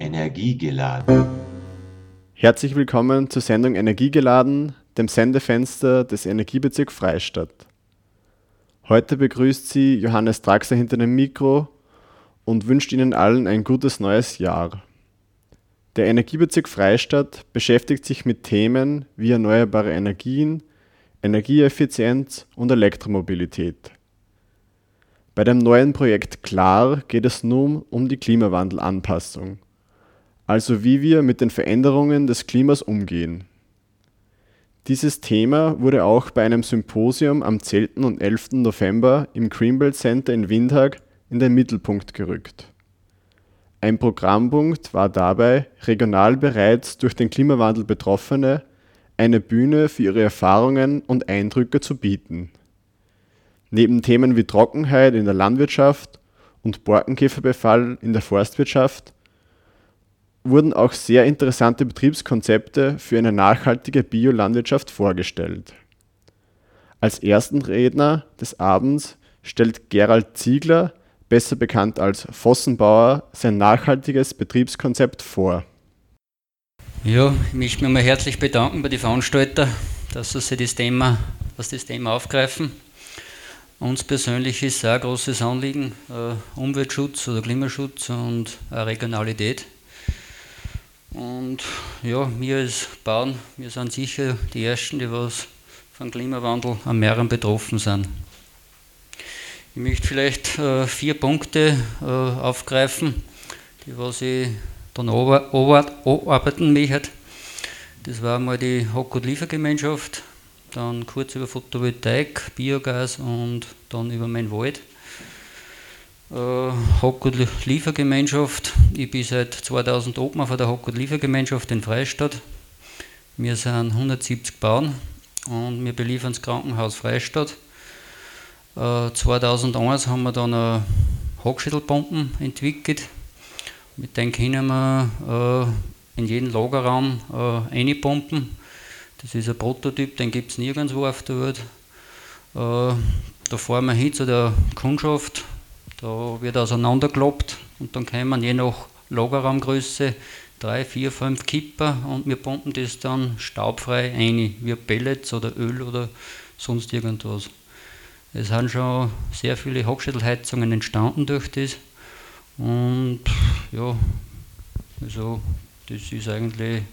Energiegeladen. Herzlich willkommen zur Sendung Energiegeladen, dem Sendefenster des Energiebezirks Freistadt. Heute begrüßt Sie Johannes Draxler hinter dem Mikro und wünscht Ihnen allen ein gutes neues Jahr. Der Energiebezirk Freistadt beschäftigt sich mit Themen wie erneuerbare Energien, Energieeffizienz und Elektromobilität. Bei dem neuen Projekt Klar geht es nun um die Klimawandelanpassung, also wie wir mit den Veränderungen des Klimas umgehen. Dieses Thema wurde auch bei einem Symposium am 10. und 11. November im Greenbelt Center in Windhag in den Mittelpunkt gerückt. Ein Programmpunkt war dabei, regional bereits durch den Klimawandel Betroffene eine Bühne für ihre Erfahrungen und Eindrücke zu bieten Neben Themen wie Trockenheit in der Landwirtschaft und Borkenkäferbefall in der Forstwirtschaft wurden auch sehr interessante Betriebskonzepte für eine nachhaltige Biolandwirtschaft vorgestellt. Als ersten Redner des Abends stellt Gerald Ziegler, besser bekannt als Vossenbauer, sein nachhaltiges Betriebskonzept vor. Ja, ich möchte mich mal herzlich bedanken bei den Veranstaltern, dass sie das Thema, dass das Thema aufgreifen. Uns persönlich ist ein großes Anliegen äh, Umweltschutz oder Klimaschutz und Regionalität. Und ja, wir als Bauern, wir sind sicher die Ersten, die was vom Klimawandel am mehreren betroffen sind. Ich möchte vielleicht äh, vier Punkte äh, aufgreifen, die was ich dann arbeiten möchte. Das war einmal die Hockgut-Liefergemeinschaft, dann kurz über Photovoltaik, Biogas und dann über meinen Wald. Äh, Hockgut Liefergemeinschaft. Ich bin seit 2000 Obmann von der Hockgut Liefergemeinschaft in Freistadt. Wir sind 170 Bauern und wir beliefern das Krankenhaus Freistadt. Äh, 2001 haben wir dann eine Hochschädelpumpen entwickelt. Mit denen können wir äh, in jeden Lagerraum äh, einpumpen das ist ein Prototyp, den gibt es nirgendwo auf der Welt. Äh, da fahren wir hin zu der Kundschaft, da wird auseinandergekloppt und dann kommen je nach Lagerraumgröße drei, vier, fünf Kipper und wir pumpen das dann staubfrei ein, wie Pellets oder Öl oder sonst irgendwas. Es sind schon sehr viele Hochschädelheizungen entstanden durch das und ja, also das ist eigentlich ein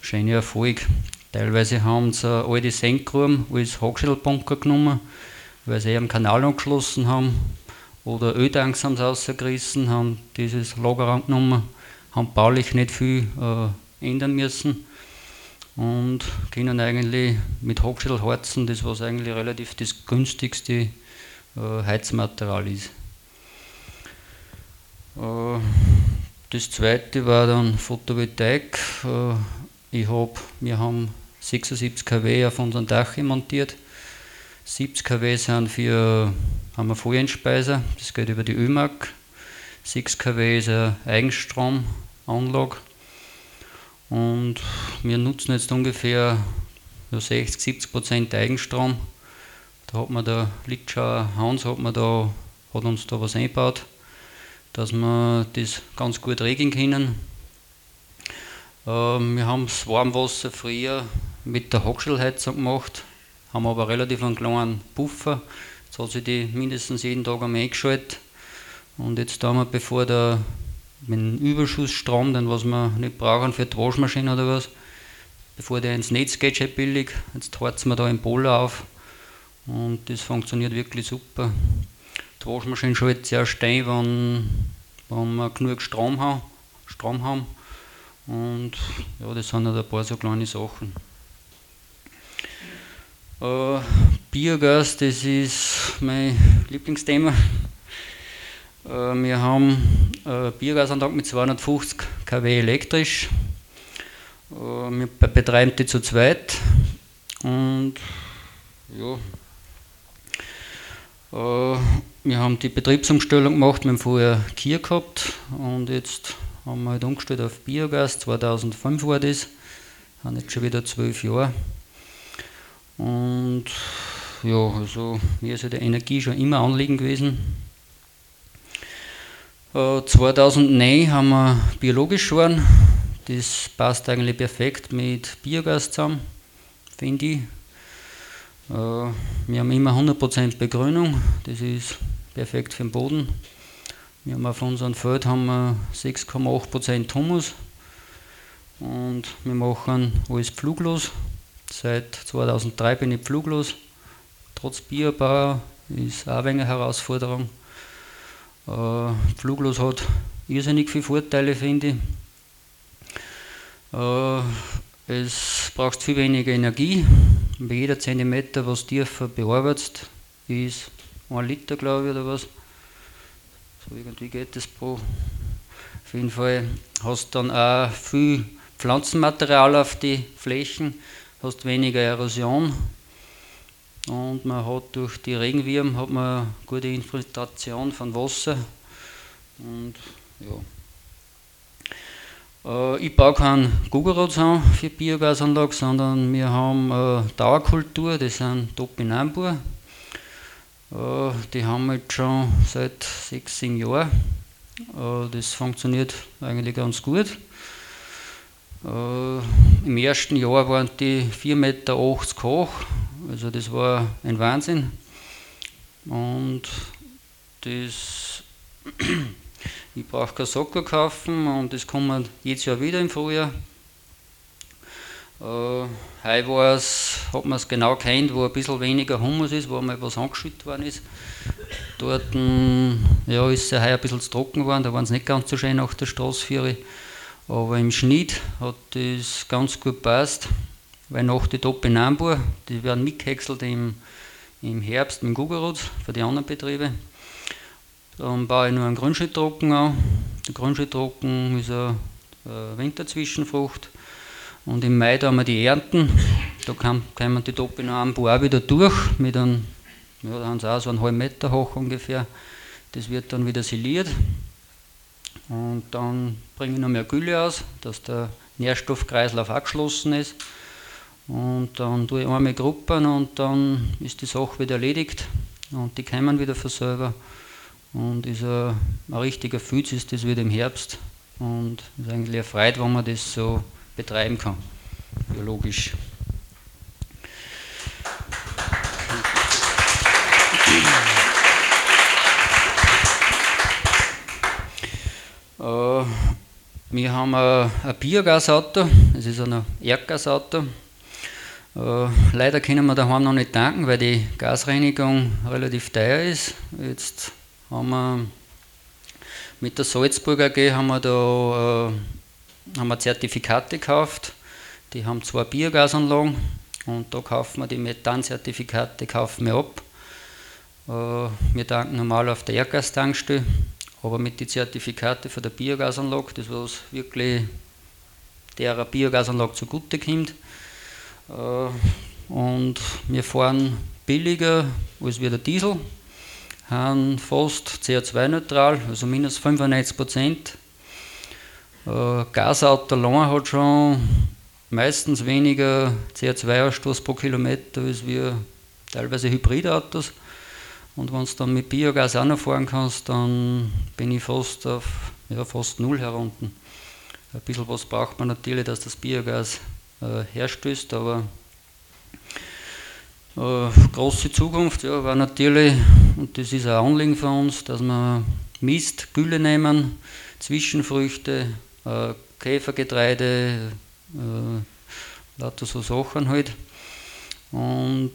schöner Erfolg. Teilweise haben sie alte Senkgruben als Hochschädelbunker genommen, weil sie am Kanal angeschlossen haben. Oder Öltanks haben sie rausgerissen, haben dieses Lagerraum genommen, haben baulich nicht viel äh, ändern müssen und können eigentlich mit Hochschädelharzen, das was eigentlich relativ das günstigste äh, Heizmaterial ist. Äh, das zweite war dann Photovoltaik. Äh, ich hab, wir haben 76 kW auf unserem Dach montiert. 70 kW sind für, haben wir Vollentspeiser, das geht über die ÖMAG. 6 kW ist eine Eigenstromanlage. Und wir nutzen jetzt ungefähr 60, 70 Prozent Eigenstrom. Da hat man der Litschauer Hans hat, man da, hat uns da was eingebaut, dass wir das ganz gut regeln können. Ähm, wir haben das Warmwasser früher mit der Hochschulheizung gemacht, haben aber relativ einen kleinen Puffer. Jetzt hat sich die mindestens jeden Tag einmal eingeschaltet. Und jetzt haben wir, bevor der mit dem Überschussstrom, den was wir nicht brauchen für die Waschmaschine oder was, bevor der ins Netz geht, schon billig, jetzt heizen wir da im Polar auf und das funktioniert wirklich super. Die Waschmaschine schaltet sehr steil, wenn, wenn wir genug Strom haben, Strom haben. Und ja, das sind halt ein paar so kleine Sachen. Äh, Biogas, das ist mein Lieblingsthema. Äh, wir haben äh, Biogasanlage mit 250 kW elektrisch. Äh, wir betreiben die zu zweit. Und ja, äh, wir haben die Betriebsumstellung gemacht, wir haben vorher Kier gehabt und jetzt haben wir halt umgestellt auf Biogas. 2005 war das, haben jetzt schon wieder zwölf Jahre. Und ja, also mir ist ja die Energie schon immer Anliegen gewesen. 2009 haben wir biologisch geworden. Das passt eigentlich perfekt mit Biogas zusammen, finde ich. Äh, wir haben immer 100% Begrünung, das ist perfekt für den Boden. Wir haben auf unserem Feld 6,8% Humus und wir machen alles pfluglos. Seit 2003 bin ich pfluglos. Trotz Biobau ist auch eine Herausforderung. Äh, pfluglos hat irrsinnig viele Vorteile, finde ich. Äh, es braucht viel weniger Energie. Bei jeder Zentimeter, was tiefer bearbeitet, ist ein Liter, glaube ich, oder was. So irgendwie geht das pro. Auf jeden Fall hast du dann auch viel Pflanzenmaterial auf die Flächen, hast weniger Erosion und man hat durch die Regenwürmer hat man gute Infiltration von Wasser und ja. Äh, ich baue keinen Gugerots an für Biogasanlage, sondern wir haben eine Dauerkultur, das sind Topinambur. Äh, die haben wir jetzt schon seit sechs, sieben Jahren. Äh, das funktioniert eigentlich ganz gut. Im ersten Jahr waren die 4,80 Meter hoch, also das war ein Wahnsinn. Und das ich brauche keinen Socker kaufen und das kommt jedes Jahr wieder im Frühjahr. Äh, heute war es, hat man es genau kennt, wo ein bisschen weniger Humus ist, wo mal was angeschüttet worden ist. Dort ja, ist es heuer ein bisschen zu trocken geworden, da waren es nicht ganz so schön nach der Straßenführer. Aber im Schnitt hat das ganz gut gepasst, weil nach die Topinambur, die werden mitgehäckselt im, im Herbst mit Gugerot für die anderen Betriebe. Dann baue ich nur einen Grünschnitttrocken an. Der Grünschnitttrocken ist eine, Winterzwischenfrucht. Und im Mai da haben wir die Ernten. Da kommen die Topinambu auch wieder durch. Mit einem, ja, da haben sie auch so einen halben Meter hoch ungefähr. Das wird dann wieder siliert. Und dann bringe ich noch mehr Gülle aus, dass der Nährstoffkreislauf abgeschlossen ist. Und dann tue ich einmal Gruppen und dann ist die Sache wieder erledigt. Und die kommen wieder von selber. Und ist ein, ein richtiger Füß ist das wieder im Herbst. Und ist eigentlich eine Freude, wenn man das so betreiben kann, biologisch. Äh, wir haben ein, ein Biogasauto, es ist ein Erdgasauto. Äh, leider können wir daheim noch nicht tanken, weil die Gasreinigung relativ teuer ist. Jetzt haben wir mit der Salzburg AG haben wir da äh, haben wir Zertifikate gekauft. Die haben zwei Biogasanlagen und da kaufen wir die Methanzertifikate kaufen wir ab. Äh, wir tanken normal auf der Erdgastankstelle, aber mit den Zertifikaten für der Biogasanlage, das was wirklich der Biogasanlage zugute kommt. Äh, und wir fahren billiger als wie der Diesel haben fast CO2-neutral, also minus 95 Prozent. Äh, Gasauto allein hat schon meistens weniger CO2-Ausstoß pro Kilometer als wir teilweise Hybridautos. Und wenn du dann mit Biogas auch noch fahren kannst, dann bin ich fast auf ja, fast null herunter. Ein bisschen was braucht man natürlich, dass das Biogas äh, herstößt, aber äh, große Zukunft ja, war natürlich, und das ist ein Anliegen für uns, dass wir Mist, Gülle nehmen, Zwischenfrüchte, äh, Käfergetreide, äh, lauter so Sachen halt. Und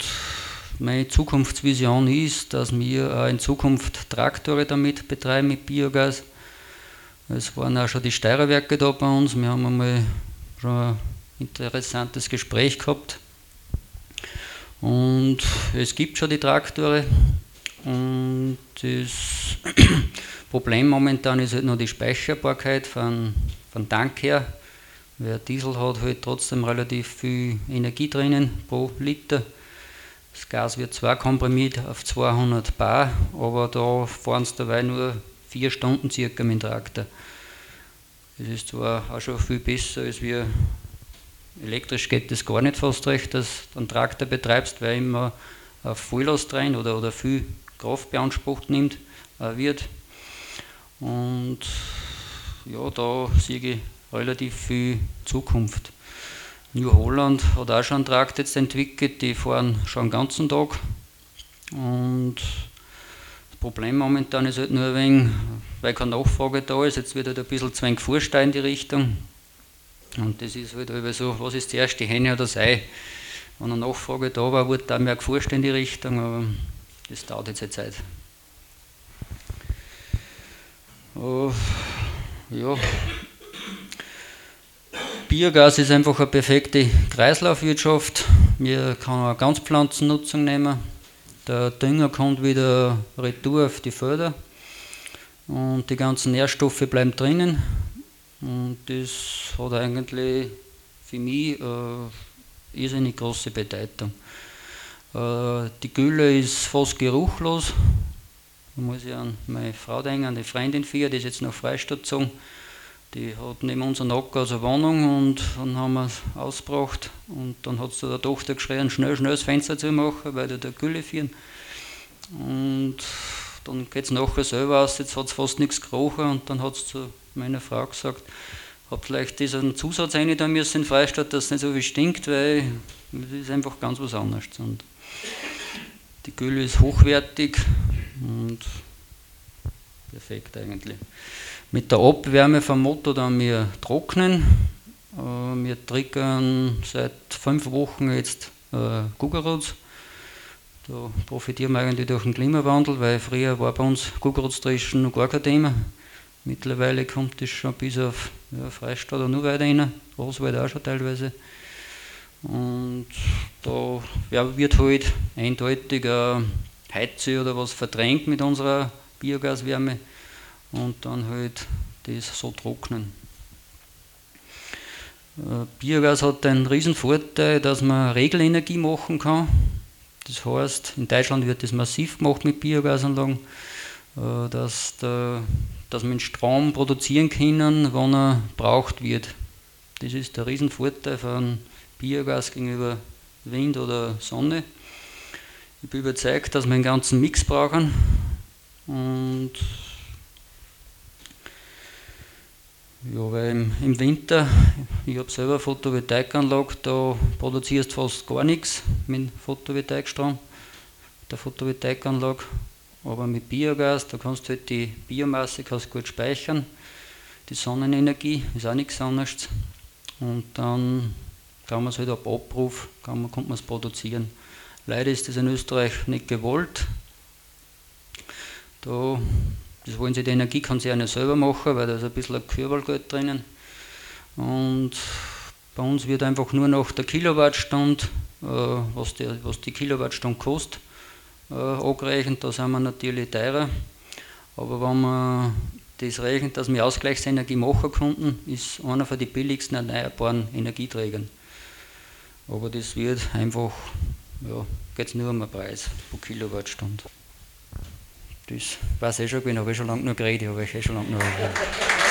meine Zukunftsvision ist, dass wir auch in Zukunft Traktore damit betreiben mit Biogas. Es waren auch schon die Steirerwerke da bei uns. Wir haben einmal schon ein interessantes Gespräch gehabt und es gibt schon die Traktore. Und das Problem momentan ist halt nur die Speicherbarkeit von, von Tank her. Wer Diesel hat halt trotzdem relativ viel Energie drinnen pro Liter. Das Gas wird zwar komprimiert auf 200 Bar, aber da fahren es dabei nur vier Stunden circa mit dem Traktor. Das ist zwar auch schon viel besser als wir Elektrisch geht das gar nicht fast recht, dass du einen Traktor betreibst, weil immer auf Volllast rein oder, oder viel Kraft beansprucht nimmt, äh, wird. Und ja, da sehe ich relativ viel Zukunft. New Holland hat auch schon einen Trakt jetzt entwickelt, die fahren schon den ganzen Tag. Und das Problem momentan ist halt nur ein wenig, weil keine Nachfrage da ist, jetzt wird halt ein bisschen zu wenig Vorstein in die Richtung. Und das ist halt so, was ist zuerst, die Henne oder das Ei? Wenn eine Nachfrage da war, wurde da mehr geforscht in die Richtung, aber das dauert jetzt eine Zeit. Uh, ja. Biogas ist einfach eine perfekte Kreislaufwirtschaft. Wir können auch Ganzpflanzennutzung nehmen. Der Dünger kommt wieder retour auf die Förder und die ganzen Nährstoffe bleiben drinnen. Und das hat eigentlich für mich eine irrsinnig große Bedeutung. Äh, die Gülle ist fast geruchlos. Da muss ich an meine Frau denken, an die Freundin für, die ist jetzt nach Freistadt gezogen. Die hat neben unserem Acker also eine Wohnung und dann haben wir es ausgebracht und dann hat sie der Tochter geschrien, schnell, schnell das Fenster zu machen, weil da der Gülle führen. Und dann geht es nachher selber aus, jetzt hat es fast nichts gerochen und dann hat es zu meiner Frau gesagt, habe vielleicht diesen Zusatz rein da müssen in Freistadt, dass es nicht so viel stinkt, weil es ist einfach ganz was anderes. Und die Gülle ist hochwertig und perfekt eigentlich. Mit der Abwärme vom Motor dann wir trocknen. Äh, wir triggern seit fünf Wochen jetzt äh, Gugeruts. Da profitieren wir eigentlich durch den Klimawandel, weil früher war bei uns Gugerutstrischen noch gar kein Thema. Mittlerweile kommt es schon bis auf ja, Freistadt oder nur weiter rein, Roswald auch schon teilweise. Und da ja, wird halt eindeutig ein Heize oder was verdrängt mit unserer Biogaswärme und dann halt das so trocknen. Äh, Biogas hat den riesen Vorteil, dass man Regelenergie machen kann. Das heißt, in Deutschland wird das massiv gemacht mit Biogasanlagen, äh, dass, der, dass man Strom produzieren können, wann er braucht wird. Das ist der Riesenvorteil von Biogas gegenüber Wind oder Sonne. Ich bin überzeugt, dass wir einen ganzen Mix brauchen und ja, weil im, im Winter, ich habe selber eine Photovoltaikanlage, da produzierst du fast gar nichts mit Photovoltaikstrom, der Photovoltaikanlage. Aber mit Biogas, da kannst du halt die Biomasse kannst gut speichern. Die Sonnenenergie ist auch nichts anderes. Und dann kann man es halt ab Abruf, kann man, kommt man es produzieren. Leider ist das in Österreich nicht gewollt. Da das wollen sie die Energiekonzerne selber machen, weil da ist ein bisschen ein Kürbelgeld drinnen. Und bei uns wird einfach nur noch der Kilowattstunde, äh, was, die, was die Kilowattstunde kostet, äh, angerechnet. Da sind wir natürlich teurer. Aber wenn man das rechnet, dass wir Ausgleichsenergie machen konnten, ist einer von den billigsten erneuerbaren Energieträgern. Aber das wird einfach, ja, geht es nur um den Preis pro Kilowattstunde. Das weiß ich eh schon gewesen, habe ich schon lange noch geredet, habe ich eh schon lange noch geredet.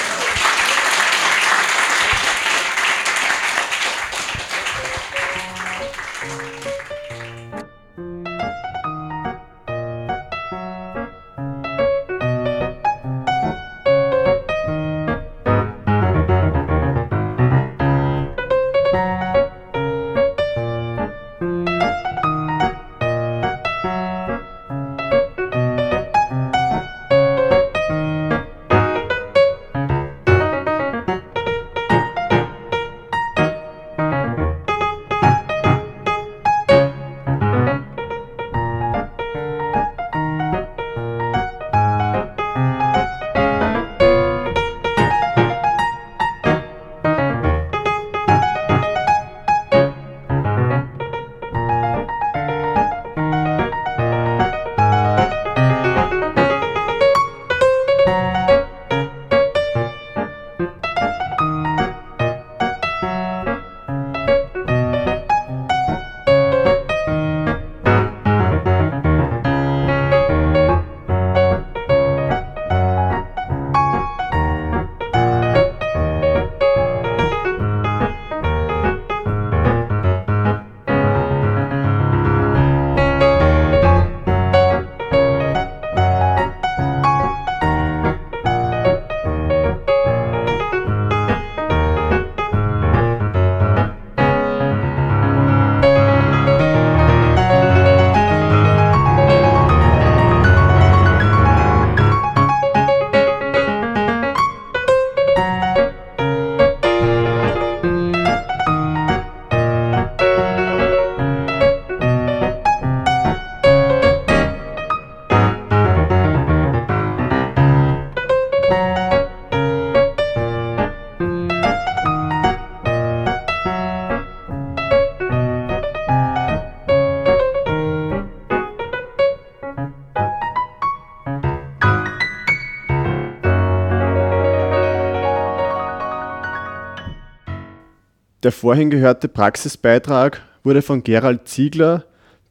Der vorhin gehörte Praxisbeitrag wurde von Gerald Ziegler,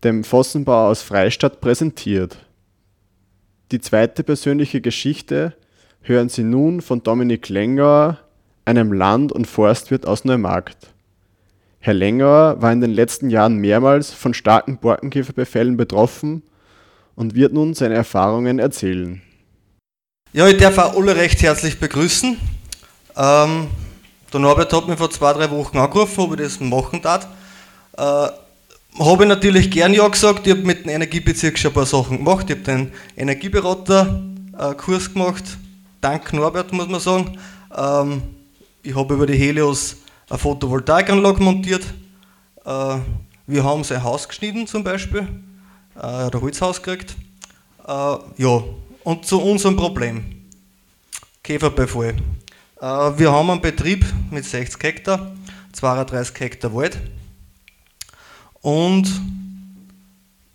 dem Fossenbauer aus Freistadt, präsentiert. Die zweite persönliche Geschichte hören Sie nun von Dominik Lengauer, einem Land- und Forstwirt aus Neumarkt. Herr Lengauer war in den letzten Jahren mehrmals von starken Borkenkäferbefällen betroffen und wird nun seine Erfahrungen erzählen. Ja, ich darf auch alle recht herzlich begrüßen. Ähm, der Norbert hat mich vor zwei, drei Wochen angerufen, ob ich das machen darf. Äh, habe ich natürlich gern ja gesagt. Ich habe mit dem Energiebezirk schon ein paar Sachen gemacht. Ich habe den Energieberater-Kurs gemacht. Dank Norbert, muss man sagen. Ähm, ich habe über die Helios eine Photovoltaikanlage montiert. Äh, wir haben sein Haus geschnitten zum Beispiel. Äh, er hat ein Holzhaus gekriegt. Äh, ja, und zu unserem Problem. Käferbefall. Äh, wir haben einen Betrieb mit 60 Hektar, 32 Hektar Wald. Und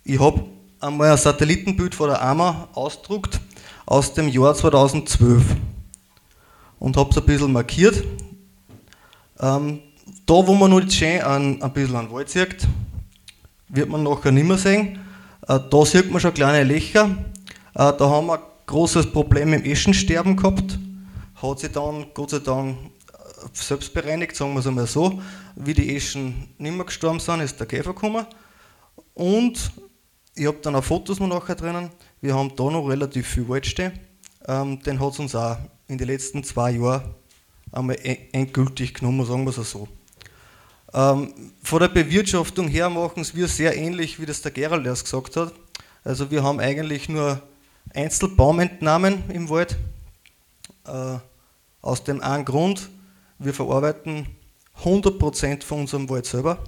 ich habe einmal ein Satellitenbild von der AMA ausgedruckt aus dem Jahr 2012 und habe es ein bisschen markiert. Ähm, da, wo man noch schön ein, ein bisschen an Wald sieht, wird man nachher nicht mehr sehen. Äh, da sieht man schon kleine Löcher. Äh, da haben wir ein großes Problem dem Eschensterben gehabt hat sich dann Gott sei Dank äh, selbst bereinigt, sagen wir es einmal so. Wie die Eschen nicht mehr gestorben sind, ist der Käfer gekommen. Und ich habe dann auch Fotos noch nachher drinnen. Wir haben da noch relativ viel Wald stehen. Ähm, den hat es uns auch in den letzten zwei Jahren einmal endgültig genommen, sagen wir es so. Ähm, von der Bewirtschaftung her machen es wir sehr ähnlich, wie das der Gerald erst gesagt hat. Also wir haben eigentlich nur Einzelbaumentnahmen im Wald. Äh, aus dem einen Grund, wir verarbeiten 100% von unserem Wald selber.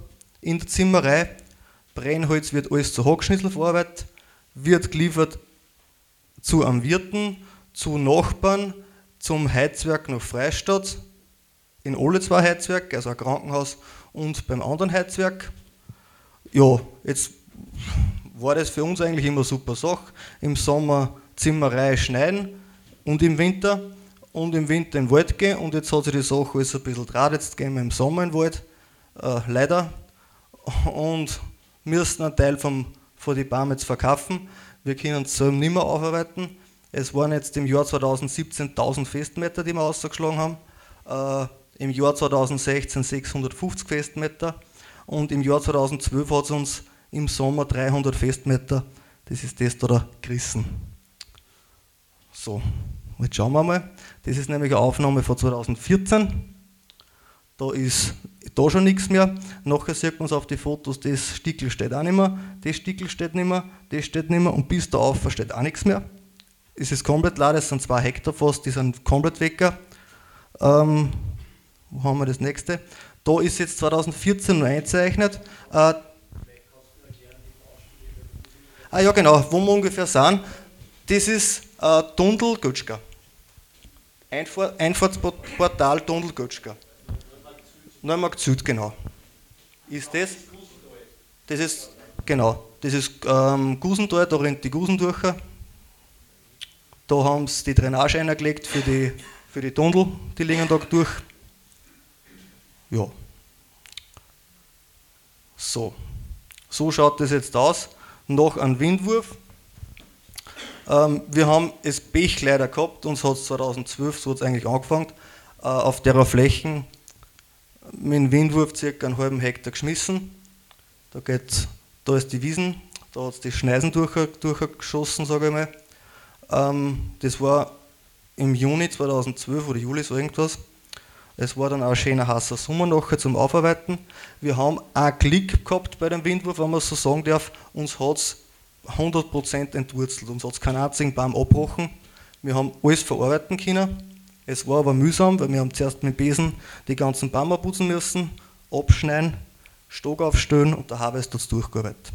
In der Zimmerei, Brennholz wird alles zu Hackschnitzel verarbeitet, wird geliefert zu einem Wirten, zu Nachbarn, zum Heizwerk nach Freistadt, in alle zwei Heizwerke, also ein Krankenhaus und beim anderen Heizwerk. Ja, jetzt war das für uns eigentlich immer super Sache. Im Sommer Zimmerei schneiden und im Winter und im Winter in den Wald gehen und jetzt hat sich die Sache alles ein bisschen draht, jetzt gehen wir im Sommer in den Wald, äh, leider, und müssen einen Teil vom, von den Bäumen jetzt verkaufen. Wir können es selber nicht mehr aufarbeiten. Es waren jetzt im Jahr 2017 1000 Festmeter, die wir ausgeschlagen haben, äh, im Jahr 2016 650 Festmeter und im Jahr 2012 hat es uns im Sommer 300 Festmeter, das ist das da gerissen. So. Jetzt schauen wir mal. Das ist nämlich eine Aufnahme von 2014. Da ist da schon nichts mehr. Nachher sieht man es auf die Fotos, das Stickel steht auch nicht mehr, das Stickel steht nicht mehr, das steht nicht mehr und bis da auf steht auch nichts mehr. Es ist komplett leer, das sind zwei Hektar fast, die sind komplett weg. Ähm, wo haben wir das nächste? Da ist jetzt 2014 noch einzeichnet. Äh, ah ja genau, wo wir ungefähr sind. Das ist äh, Tundel Götschka. Einfahrt, Einfahrtsportal Tundel Götschka. Neumarkt Süd, genau. Ist das? Das ist, genau, das ist ähm, Gusental, da rennt die Gusen durch. Da haben sie die Drainage eingelegt für die, für die Tunnel, die liegen da durch. Ja. So. So schaut das jetzt aus. Noch ein Windwurf. Ähm, wir haben das Pech leider gehabt, uns hat es 2012, so hat es eigentlich angefangen, äh, auf der Flächen mit dem Windwurf circa einen halben Hektar geschmissen. Da, geht, da ist die Wiesen, da hat es die Schneisen durch, durchgeschossen, sage ich mal. Ähm, das war im Juni 2012 oder Juli, so irgendwas. Es war dann auch ein schöner heißer Sommer nachher zum Aufarbeiten. Wir haben auch Klick gehabt bei dem Windwurf, wenn man so sagen darf. Uns hat es 100% entwurzelt. Uns hat es keinen einzigen Baum abgebrochen. Wir haben alles verarbeiten können. Es war aber mühsam, weil wir haben zuerst mit Besen die ganzen Bäume putzen müssen, abschneiden, Stock aufstellen und der Harvest hat es durchgearbeitet.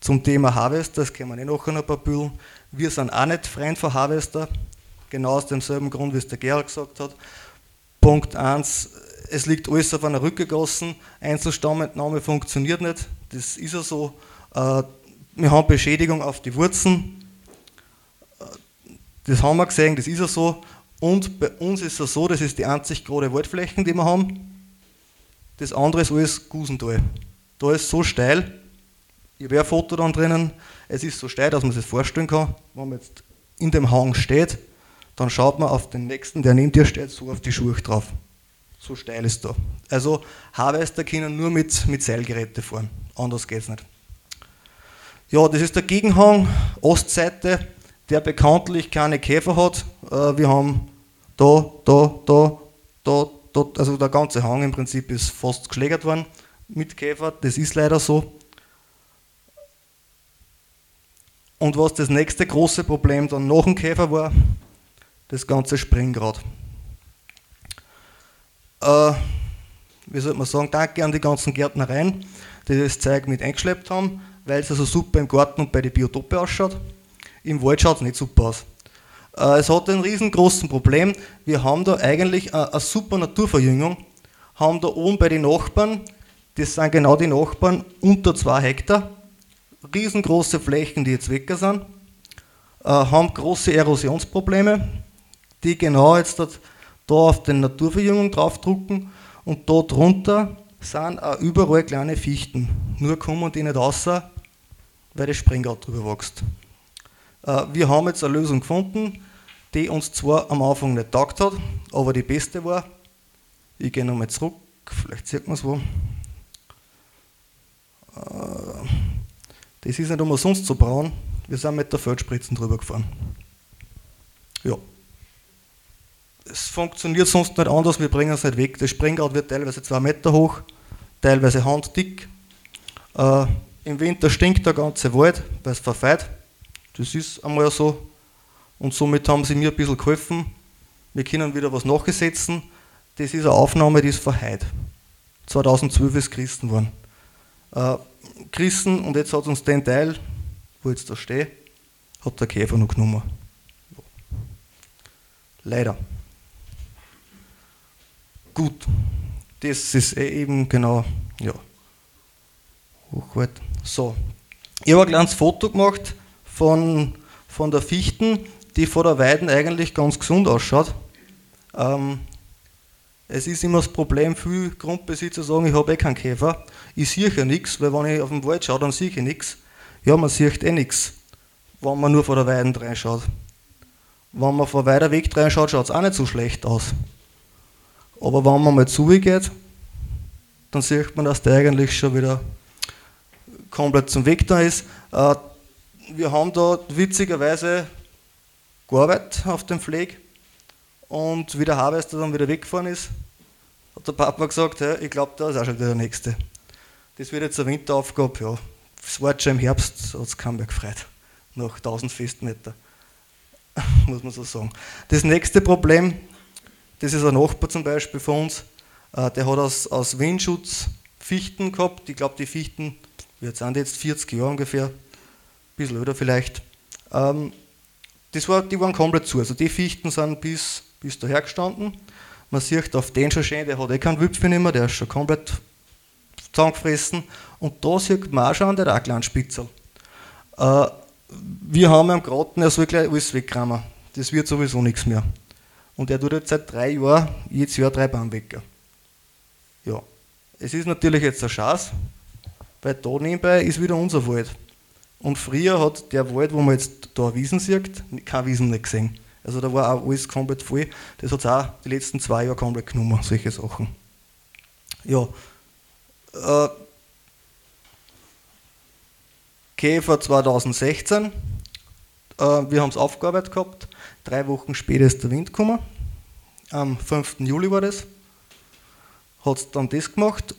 Zum Thema Harvest, das können wir nicht nachher noch ein paar Bühlen. Wir sind auch nicht Freund von Harvester, genau aus demselben Grund, wie es der Gerhard gesagt hat. Punkt 1, es liegt alles auf einer Rückgegossen, Einzelstammentnahme funktioniert nicht, das ist ja so. Wir haben Beschädigung auf die Wurzeln. Das haben wir gesehen, das ist ja so. Und bei uns ist es so, das ist die einzig gerade Waldflächen, die wir haben. das andere ist alles Gusental. Da ist so steil, ich habe ein Foto dann drinnen, es ist so steil, dass man sich das vorstellen kann, wenn man jetzt in dem Hang steht, dann schaut man auf den nächsten, der neben dir steht, so auf die Schuhe drauf. So steil ist da. Also Harvester können nur mit, mit Seilgeräte fahren, anders geht es nicht. Ja, das ist der Gegenhang, Ostseite, der bekanntlich keine Käfer hat. Äh, wir haben da, da, da, da, da, also der ganze Hang im Prinzip ist fast geschlägert worden mit Käfer, das ist leider so. Und was das nächste große Problem dann nach dem Käfer war, das ganze Springgrad. Äh, wie soll man sagen, danke an die ganzen Gärtnereien, die das Zeug mit eingeschleppt haben, weil es also super im Garten und bei den Biotope ausschaut. Im Wald schaut es nicht super aus. Äh, es hat ein riesengroßes Problem. Wir haben da eigentlich eine, eine super Naturverjüngung, haben da oben bei den Nachbarn, das sind genau die Nachbarn, unter zwei Hektar, riesengroße Flächen, die jetzt weg sind, äh, haben große Erosionsprobleme, die genau jetzt da auf den Naturverjüngung draufdrucken und da drunter sind auch überall kleine Fichten. Nur kommen die nicht raus, weil das Springrad drüber wächst. Äh, wir haben jetzt eine Lösung gefunden, die uns zwar am Anfang nicht taugt hat, aber die beste war. Ich gehe nochmal zurück, vielleicht sieht man es wo. Äh, das ist nicht umsonst so braun. Wir sind mit der Feldspritzen drüber gefahren. Ja. Es funktioniert sonst nicht anders, wir bringen es nicht weg. Das Springrad wird teilweise zwei Meter hoch, teilweise handdick. Im Winter stinkt der ganze Wald, weil es verfeit. Das ist einmal so. Und somit haben sie mir ein bisschen geholfen. Wir können wieder was nachgesetzen. Das ist eine Aufnahme, die ist von heute. 2012 ist Christen geworden. Äh, Christen, und jetzt hat uns den Teil, wo jetzt da steht, hat der Käfer noch genommen. Leider. Gut, das ist eh eben genau, ja, hochweit. So, ich habe ein kleines Foto gemacht von, von der Fichten, die vor der Weiden eigentlich ganz gesund ausschaut. Ähm, es ist immer das Problem, viele Grundbesitzer sagen, ich habe eh keinen Käfer. Ich sehe ja nichts, weil wenn ich auf den Wald schaue, dann sehe ich nichts. Ja, man sieht eh nichts, wenn man nur vor der Weiden reinschaut. Wenn man vor weiter Weg reinschaut, schaut es auch nicht so schlecht aus. Aber wenn man mal zugeht, dann sieht man, dass der eigentlich schon wieder komplett zum Weg da ist. Äh, wir haben da witzigerweise gearbeitet auf dem Pfleg und wie der Harvester dann wieder weggefahren ist, hat der Papa gesagt, hey, ich glaube, da ist auch schon wieder der Nächste. Das wird jetzt eine Winteraufgabe, ja. Es war schon im Herbst, hat es keinen mehr gefreut. Nach 1000 Festmeter, muss man so sagen. Das nächste Problem, das ist ein Nachbar zum Beispiel von uns, äh, der hat aus, aus Windschutz Fichten gehabt. Ich glaube, die Fichten, wie sind jetzt 40 Jahre ungefähr, ein bisschen öder vielleicht. Ähm, das war, die waren komplett zu. Also die Fichten sind bis, bis daher gestanden. Man sieht auf den schon schön, der hat eh keinen Wipfel mehr, der ist schon komplett zusammengefressen. Und da sieht man auch schon, der hat auch kleinen Spitzel. Äh, wir haben am geraten, er soll gleich alles wegkramen. Das wird sowieso nichts mehr. Und er tut jetzt seit drei Jahren, jedes Jahr drei Baumwecker. Ja, es ist natürlich jetzt eine Chance, weil da nebenbei ist wieder unser Wald. Und früher hat der Wald, wo man jetzt da Wiesen sieht, keine Wiesen nicht gesehen. Also da war auch alles komplett voll. Das hat es auch die letzten zwei Jahre komplett genommen, solche Sachen. Ja. Äh, Käfer 2016. Äh, wir haben es aufgearbeitet gehabt. Drei Wochen später ist der Wind gekommen. Am 5. Juli war das. Hat es dann das gemacht.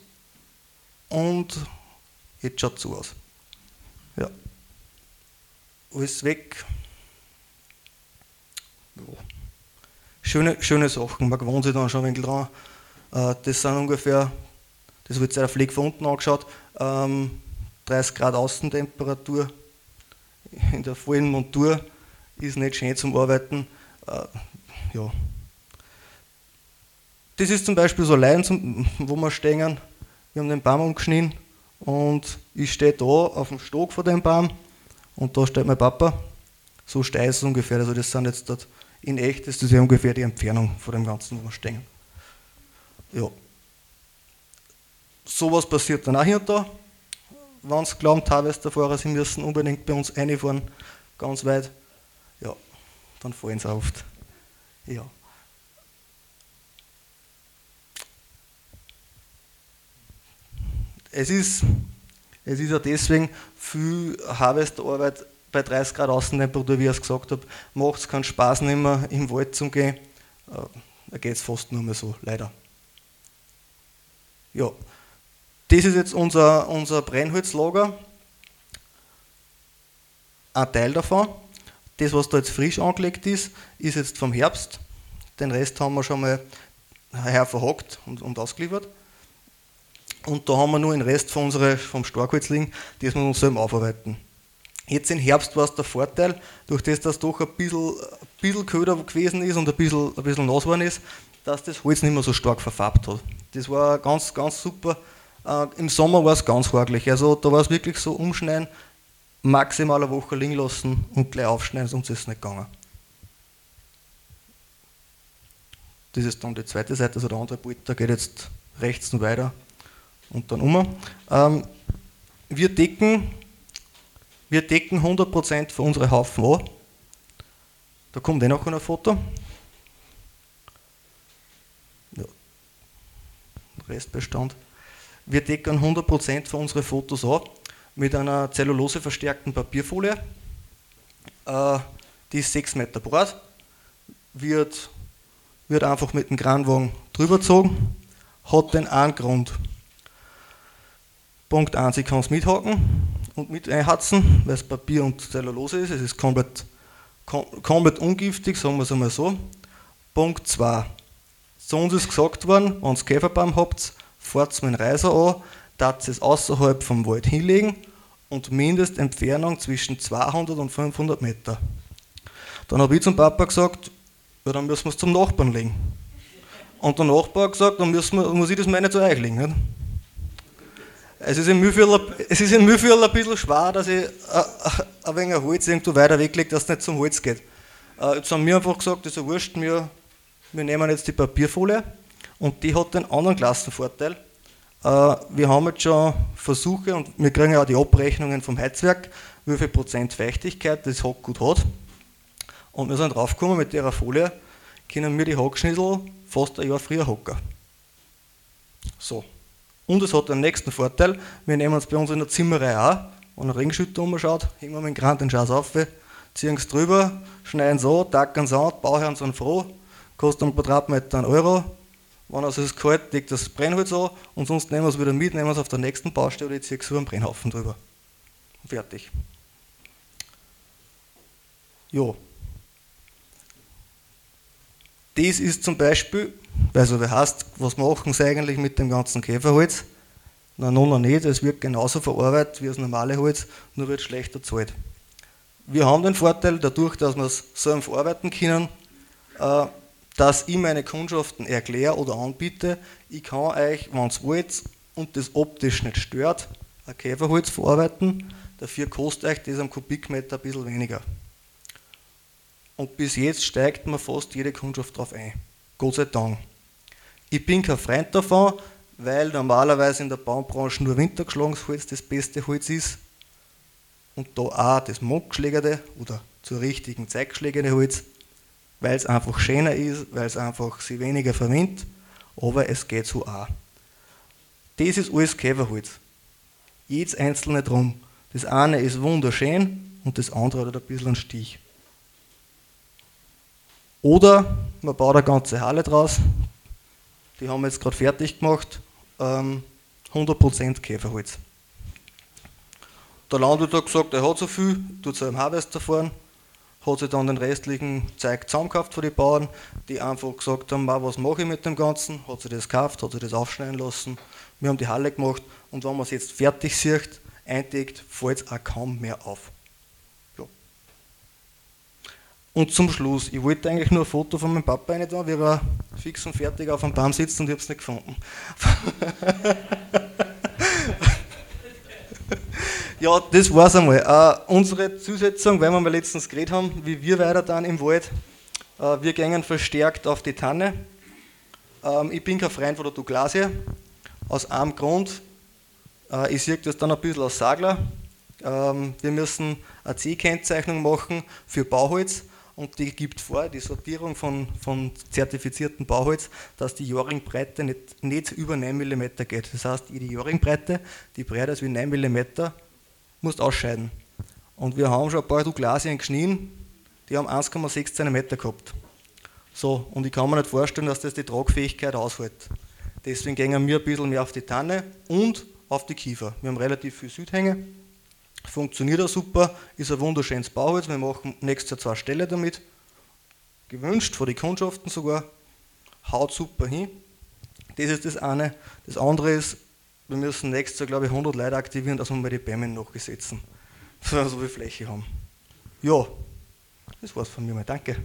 Und jetzt schaut es so aus. Ja alles weg. Ja. Schöne, schöne Sachen, man gewohnt sich dann schon ein wenig dran. Äh, das sind ungefähr, das wird der Pflege von unten angeschaut, 30 ähm, Grad Außentemperatur in der vollen Montur ist nicht schön zum Arbeiten. Äh, ja. Das ist zum Beispiel so Leinen, wo wir stehen. Wir haben den Baum umgeschnitten und ich stehe da auf dem Stock vor dem Baum und da steht mein Papa, so steil ist es ungefähr. Also das sind jetzt dort in echt, ist ja ungefähr die Entfernung von dem Ganzen, wo wir stehen. Ja. sowas passiert dann auch hier und da. Wenn sie glauben, Harvesterfahrer, sie müssen unbedingt bei uns reinfahren, ganz weit, ja, dann fallen sie oft. Ja. Es ist, es ist ja deswegen viel Harvestarbeit bei 30 Grad Außentemperatur, wie ich es gesagt habe, macht es keinen Spaß nicht mehr im Wald zu gehen. Äh, da geht es fast nur mehr so, leider. Ja, das ist jetzt unser, unser Brennholzlager. Ein Teil davon. Das, was da jetzt frisch angelegt ist, ist jetzt vom Herbst. Den Rest haben wir schon mal herverhockt und, und ausgeliefert. Und da haben wir nur den Rest von unsere, vom Starkholz liegen, das wir uns selber aufarbeiten. Jetzt im Herbst war es der Vorteil, durch das das doch ein bisschen, ein bisschen köder gewesen ist und ein bisschen, ein bisschen nass geworden ist, dass das Holz nicht mehr so stark verfärbt hat. Das war ganz, ganz super. Äh, Im Sommer war es ganz horglich. Also da war es wirklich so umschneiden, maximal eine Woche liegen lassen und gleich aufschneiden, sonst ist es nicht gegangen. Das ist dann die zweite Seite, also der andere Pult, der geht jetzt rechts und weiter und dann um. Ähm, wir, decken, wir decken 100% für unsere Haufen an. Da kommt eh noch ein Foto. Ja. Restbestand. Wir decken 100% für unsere Fotos an mit einer zelluloseverstärkten Papierfolie. Äh, die ist 6 Meter breit, wird, wird einfach mit dem Kranwagen drüber gezogen, hat den einen Grund. Punkt 1, ich kann es mithaken und mit einhatzen, weil es Papier und Zellulose ist. Es ist komplett, kom komplett ungiftig, sagen wir es einmal so. Punkt 2. Zu uns ist gesagt worden, wenn ihr Käferbaum habt, fahrt mit dem Reiser an, dass es außerhalb vom Wald hinlegen und Mindestentfernung zwischen 200 und 500 Meter. Dann habe ich zum Papa gesagt, ja, dann müssen wir es zum Nachbarn legen. Und der Nachbar hat gesagt, dann müssen wir, muss ich das meine zu euch legen. Nicht? Es ist in Mühlviertel, es ist in Mühlviertel ein bisschen schwer, dass ich äh, äh, ein wenig Holz irgendwo weiter weglege, dass es nicht zum Holz geht. Äh, jetzt haben wir einfach gesagt, das ist ja wurscht, wir, wir nehmen jetzt die Papierfolie und die hat den anderen Klassenvorteil. Wir haben jetzt schon Versuche und wir kriegen ja auch die Abrechnungen vom Heizwerk, wie viel Prozent Feuchtigkeit das Hock gut hat. Und wir sind draufgekommen, mit der Folie können wir die Hockschnitzel fast ein Jahr früher hocken. So. Und es hat den nächsten Vorteil, wir nehmen uns bei uns in der Zimmerei auch, wenn ein Ringschütter umschaut, hängen wir mit dem Kran den Scheiß auf, ziehen es drüber, schneiden es an, tackern es an, Bauherren sind froh, kostet ein Quadratmeter einen Euro. Wenn es ist kalt, legt das Brennholz an und sonst nehmen wir es wieder mit, nehmen wir es auf der nächsten Baustelle, ich ziehe es über einen Brennhaufen drüber. Fertig. Jo. Das ist zum Beispiel also das heißt, was machen sie eigentlich mit dem ganzen Käferholz? Na, noch nicht, es wird genauso verarbeitet wie das normale Holz, nur wird schlechter zahlt. Wir haben den Vorteil, dadurch, dass wir es so verarbeiten können, äh, dass ich meine Kundschaften erkläre oder anbiete, ich kann euch, wenn es wollt und das optisch nicht stört, ein Käferholz verarbeiten, dafür kostet euch das am Kubikmeter ein bisschen weniger. Und bis jetzt steigt mir fast jede Kundschaft drauf ein. Gott sei Dank. Ich bin kein Freund davon, weil normalerweise in der Baumbranche nur wintergeschlagenes Holz das beste Holz ist und da auch das mondgeschlägerte oder zur richtigen Zeit geschlägerte Holz, weil es einfach schöner ist, weil es einfach sie weniger verwindet, aber es geht so auch. Das ist alles Käferholz. Jedes einzelne drum. Das eine ist wunderschön und das andere hat ein bisschen einen Stich. Oder man baut eine ganze Halle draus, die haben wir jetzt gerade fertig gemacht, ähm, 100% Käferholz. Der Landwirt hat gesagt, er hat so viel, tut es einem Harvester fahren, hat sich dann den restlichen Zeug zusammengekauft von den Bauern, die einfach gesagt haben, was mache ich mit dem Ganzen, hat sich das gekauft, hat sich das aufschneiden lassen, wir haben die Halle gemacht und wenn man es jetzt fertig sieht, eindeckt, fällt es auch kaum mehr auf. Und zum Schluss, ich wollte eigentlich nur ein Foto von meinem Papa rein tun, wie er fix und fertig auf dem Baum sitzt und ich habe es nicht gefunden. ja, das war's einmal. Uh, unsere Zusetzung, weil wir mal letztens geredet haben, wie wir weiter dann im Wald, uh, wir gehen verstärkt auf die Tanne. Ähm, ich bin kein Freund von der Douglasie, Aus einem Grund, äh, ich sehe das dann ein bisschen als Sagler. Ähm, wir müssen eine C-Kennzeichnung machen für Bauholz und die gibt vor, die Sortierung von, von zertifiziertem Bauholz, dass die Jaringbreite nicht, nicht über 9 mm geht. Das heißt, die Jaringbreite, die breiter ist wie 9 mm, muss ausscheiden. Und wir haben schon ein paar Douglasien geschnien, die haben 1,6 cm gehabt. So, und ich kann mir nicht vorstellen, dass das die Tragfähigkeit aushält. Deswegen gehen wir ein bisschen mehr auf die Tanne und auf die Kiefer. Wir haben relativ viel Südhänge, funktioniert auch super, ist ein wunderschönes Bauholz. Wir machen nächstes Jahr zwei Ställe damit. Gewünscht von den Kundschaften sogar. Haut super hin. Das ist das eine. Das andere ist, wir müssen nächstes Jahr, glaube ich, 100 Leute aktivieren, dass wir mal die Bäume nachgesetzen. So wir so viel Fläche haben. Ja, das war's von mir mal. Danke.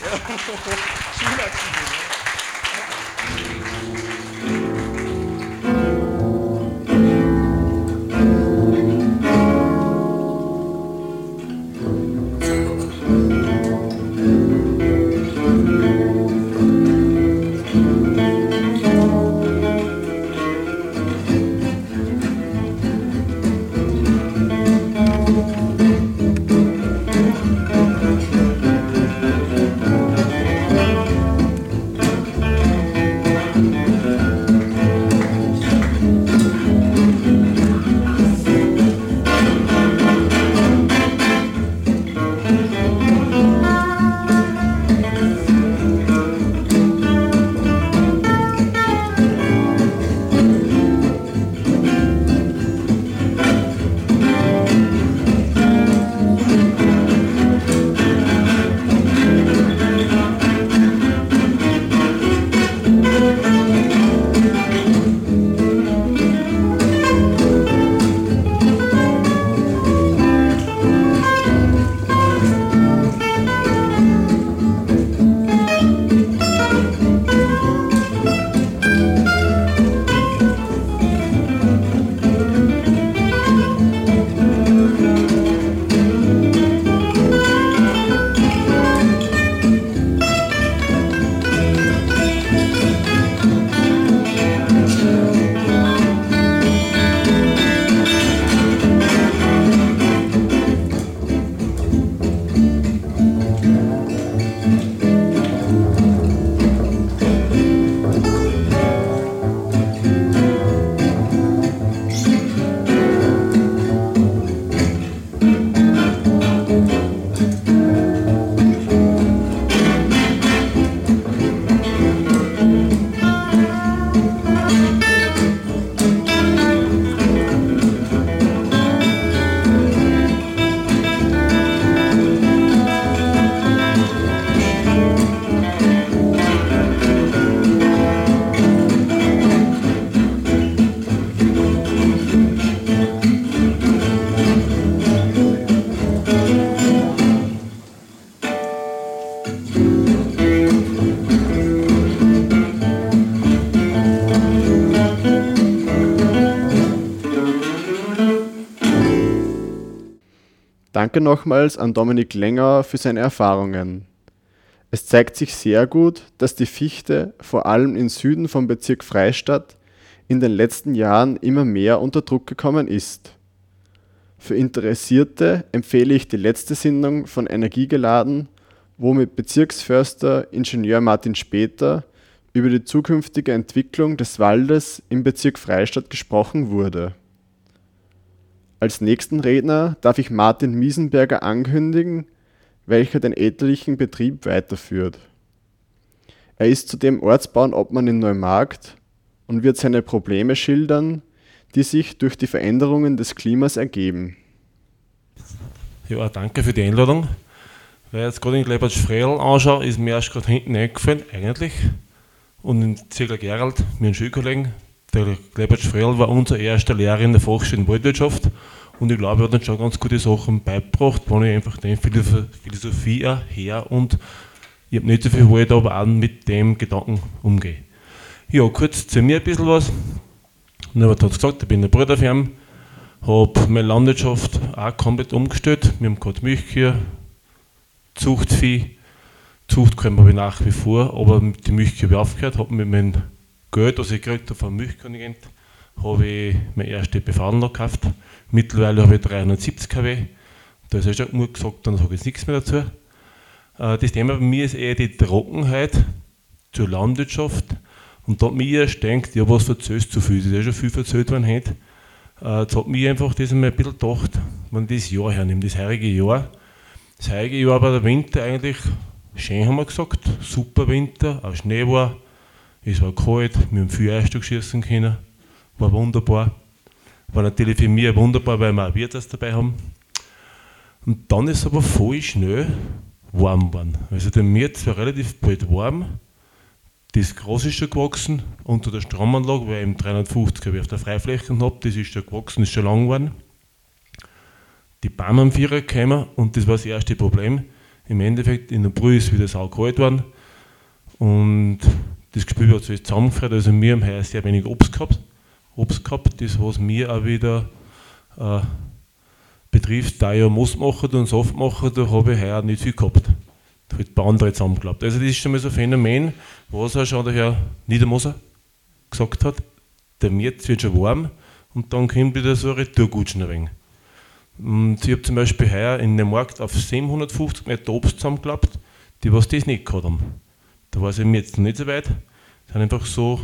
Ja. Danke nochmals an Dominik Länger für seine Erfahrungen. Es zeigt sich sehr gut, dass die Fichte vor allem im Süden vom Bezirk Freistadt in den letzten Jahren immer mehr unter Druck gekommen ist. Für Interessierte empfehle ich die letzte Sendung von Energiegeladen, wo mit Bezirksförster Ingenieur Martin Später über die zukünftige Entwicklung des Waldes im Bezirk Freistadt gesprochen wurde. Als nächsten Redner darf ich Martin Miesenberger ankündigen, welcher den elterlichen Betrieb weiterführt. Er ist zudem Ortsbauernobmann in Neumarkt und wird seine Probleme schildern, die sich durch die Veränderungen des Klimas ergeben. Ja, danke für die Einladung. Weil jetzt gerade in Gleibatsch Freil anschaue, ist mir erst gerade hinten eingefallen, eigentlich. Und in Ziegler Gerald, meinen Schulkollegen, der Gleibatsch Freil war unser erster Lehrer in der Fachschule Waldwirtschaft und ich glaube, er hat uns schon ganz gute Sachen beigebracht, wenn ich einfach den Philosophie her und ich habe nicht so viel Wald, aber auch mit dem Gedanken umgehe. Ja, kurz zu mir ein bisschen was. Er hat gesagt, ich bin ein Bruder habe meine Landwirtschaft auch komplett umgestellt. Wir haben gerade Milchkühe, Zuchtvieh, Zucht können wir nach wie vor, aber die Milchkühe habe ich aufgehört, habe mit meinem Geld, das ich gekriegt habe vom Milchkontingent, habe ich meine erste Befahrung gekauft. Mittlerweile habe ich 370 kW. Da ist ja schon genug gesagt, dann sage ich nichts mehr dazu. Äh, das Thema bei mir ist eher die Trockenheit zur Landwirtschaft. Und da hat mich erst gedacht, ja, was verzählst du viel? Das ist ja schon viel verzählt worden heute. Äh, jetzt hat mich einfach das einmal ein bisschen gedacht, wenn ich das Jahr hernehme, das heurige Jahr. Das heurige Jahr war der Winter eigentlich schön, haben wir gesagt. Super Winter, auch Schnee war, es war kalt, wir haben viel Eisstock schießen können, war wunderbar. War natürlich für mich wunderbar, weil wir auch Wirtes dabei haben. Und dann ist aber voll schnell warm geworden. Also der März war relativ bald warm das Gras ist schon gewachsen unter der Stromanlage, weil ich eben 350 kW auf der Freifläche habe, das ist schon gewachsen, ist schon lang geworden. Die Bäume am Vierer gekommen und das war das erste Problem. Im Endeffekt in der Brühe ist wieder sau kalt worden und das Gespiel hat sich zusammengefreut. Also wir haben heuer sehr wenig Obst gehabt. Obst gehabt, das was mir auch wieder äh, betrifft, da ich ja Moos mache und Saft mache, da habe ich heuer nicht viel gehabt halt ein paar andere zusammengeklappt. Also das ist schon mal so ein Phänomen, was auch schon der Herr Niedermoser gesagt hat, der März wird schon warm und dann kommt wieder so ein Retourgutschen ein. Und ich habe zum Beispiel heuer in dem Markt auf 750 Meter Obst zusammengeklappt, die was das nicht gehabt haben. Da war es eben jetzt nicht so weit. Das sind einfach so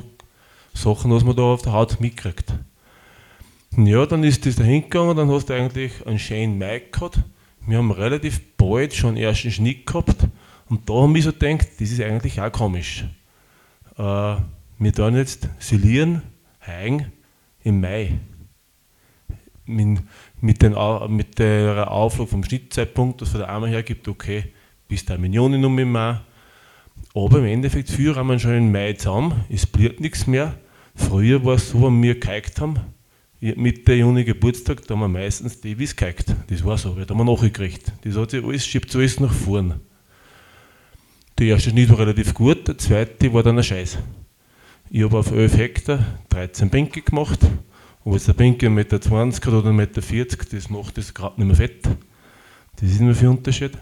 Sachen, was man da auf der Haut mitkriegt. Ja, dann ist das da hingegangen, dann hast du eigentlich einen schönen Mai gehabt. Wir haben relativ bald schon ersten Schnitt gehabt und da haben wir so gedacht, das ist eigentlich auch komisch. Äh, wir tun jetzt silieren, heigen im Mai. Mit, mit, den, mit der Auflage vom Schnittzeitpunkt, das von der Arme her gibt, okay, bis der Millionen um im Mai. Aber im Endeffekt führen wir schon im Mai zusammen, es blieb nichts mehr. Früher war es so, wenn wir geheigt haben, Mitte Juni Geburtstag, da haben wir meistens die Wies geheigt. Das war so, weil da haben wir nachgekriegt. Das hat sich alles, schiebt alles nach vorn. Der erste Schnitt war relativ gut, der zweite war dann ein Scheiß. Ich habe auf 11 Hektar 13 Bänke gemacht. Ob jetzt der Bänke 1,20 Meter hat oder 1,40 Meter, das macht das gerade nicht mehr fett. Das ist immer viel Unterschied.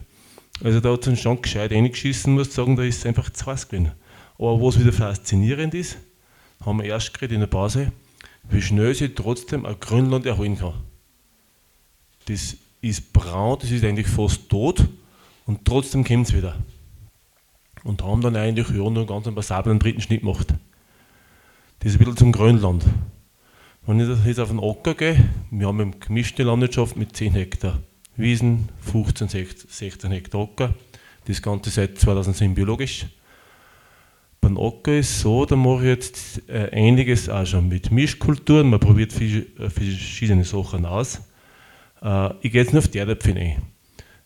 Also da hat es uns schon gescheit reingeschissen, muss sagen, da ist es einfach zu heiß gewesen. Aber was wieder faszinierend ist, haben wir erst gerade in der Pause, wie schnell sie trotzdem ein Grünland erholen kann. Das ist braun, das ist eigentlich fast tot und trotzdem kommt es wieder und haben dann eigentlich ja, nur einen ganz passablen dritten Schnitt gemacht. Das ist ein bisschen zum Grönland. Wenn ich jetzt auf den Acker gehe, wir haben eine gemischte Landwirtschaft mit 10 Hektar Wiesen, 15, 16 Hektar Acker, das Ganze seit 2007 biologisch. Beim Acker ist so, da mache ich jetzt äh, einiges auch schon mit Mischkulturen, man probiert äh, verschiedene Sachen aus. Äh, ich gehe jetzt nur auf die Erdäpfel ein.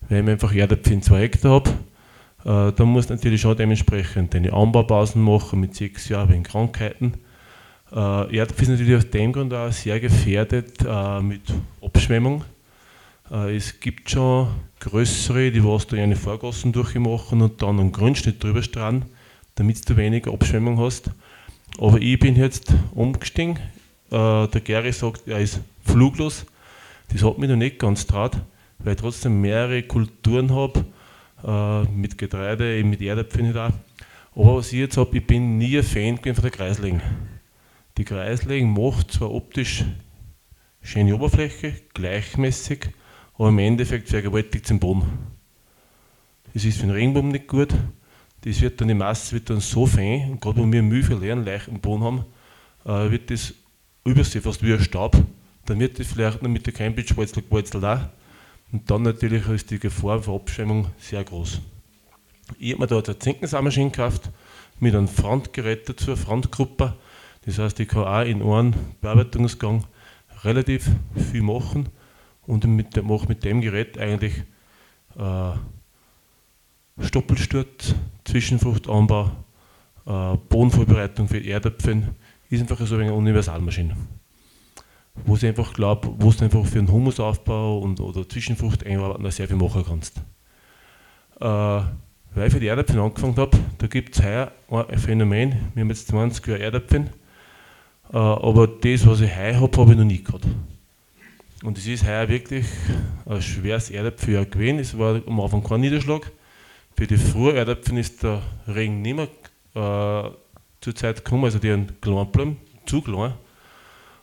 Weil ich einfach Erdäpfel in 2 Hektar habe, äh, da musst du natürlich schon dementsprechend deine Anbaupausen machen mit sechs Jahren wegen Krankheiten. Äh, Erdäpfel ist natürlich aus dem Grund auch sehr gefährdet äh, mit Abschwemmung. Äh, es gibt schon größere, die was da eine Vorgassen durchmachen und dann einen Grundschnitt drüber strahlen, damit du weniger Abschwemmung hast. Aber ich bin jetzt umgestiegen. Äh, der Gary sagt, er ist fluglos. Das hat mich noch nicht ganz traut, weil ich trotzdem mehrere Kulturen habe äh, mit Getreide, mit Erdäpfeln da. Aber was ich jetzt habe, ich bin nie ein Fan von der Kreisling. Die Kreisling macht zwar optisch schöne Oberfläche, gleichmäßig, aber im Endeffekt vergewaltigt den Boden. Das ist für den Regenbogen nicht gut. Das wird dann, die Masse wird dann so fein, und gerade wenn wir Mühe für leeren, leichten Boden haben, äh, wird das übersehen, fast wie ein Staub. Dann wird das vielleicht noch mit der Cambridge-Wurzel auch. Und dann natürlich ist die Gefahr für Abschwemmung sehr groß. Ich habe mir dort eine Zinkensammmaschine gekauft mit einem Frontgerät dazu, Frontgruppe. Das heißt, ich kann auch in einem Bearbeitungsgang relativ viel machen und mit, mache mit dem Gerät eigentlich äh, Stoppelsturz, Zwischenfruchtanbau, äh, Bodenvorbereitung für Erdäpfel. Ist einfach so eine Universalmaschine wo ich einfach glaube, wo du einfach für einen Humusaufbau und, oder Zwischenfrucht einarbeiten sehr viel machen kannst. Äh, weil ich für die Erdäpfel angefangen habe, da gibt es heuer ein Phänomen, wir haben jetzt 20 Jahre Erdäpfel, äh, aber das, was ich heuer habe, habe ich noch nie gehabt. Und es ist heuer wirklich ein schweres Erdäpfeljahr gewesen, es war am Anfang kein Niederschlag. Für die frühen Erdäpfel ist der Regen nicht mehr äh, zur Zeit gekommen, also die einen klein zu klein.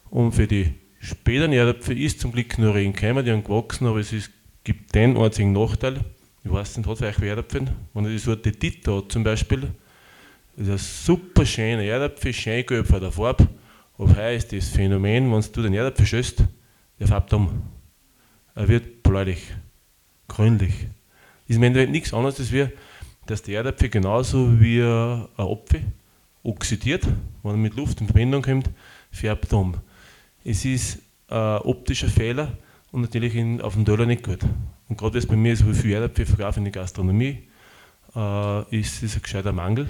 Und für die späteren Erdäpfel ist zum Glück nur Regen gekommen, die haben gewachsen, aber es ist, gibt den einzigen Nachteil, ich weiß nicht, hat vielleicht Erdäpfel, wenn ich die Sorte Tito hat zum Beispiel, das ist ein super schöner Erdäpfel, schön gelb von der Farbe, aber heuer ist das Phänomen, wenn du den Erdäpfel schüsst, der färbt um. Er wird bläulich, grünlich. Ist im Endeffekt nichts anderes, als wir, dass der Erdäpfel genauso wie ein Apfel oxidiert, wenn er mit Luft in Verbindung kommt, färbt um. Es ist ein optischer Fehler und natürlich in, auf dem Dollar nicht gut. Und gerade weil bei mir so viel Erdäpfel verkaufe in der Gastronomie, äh, ist es ein gescheiter Mangel.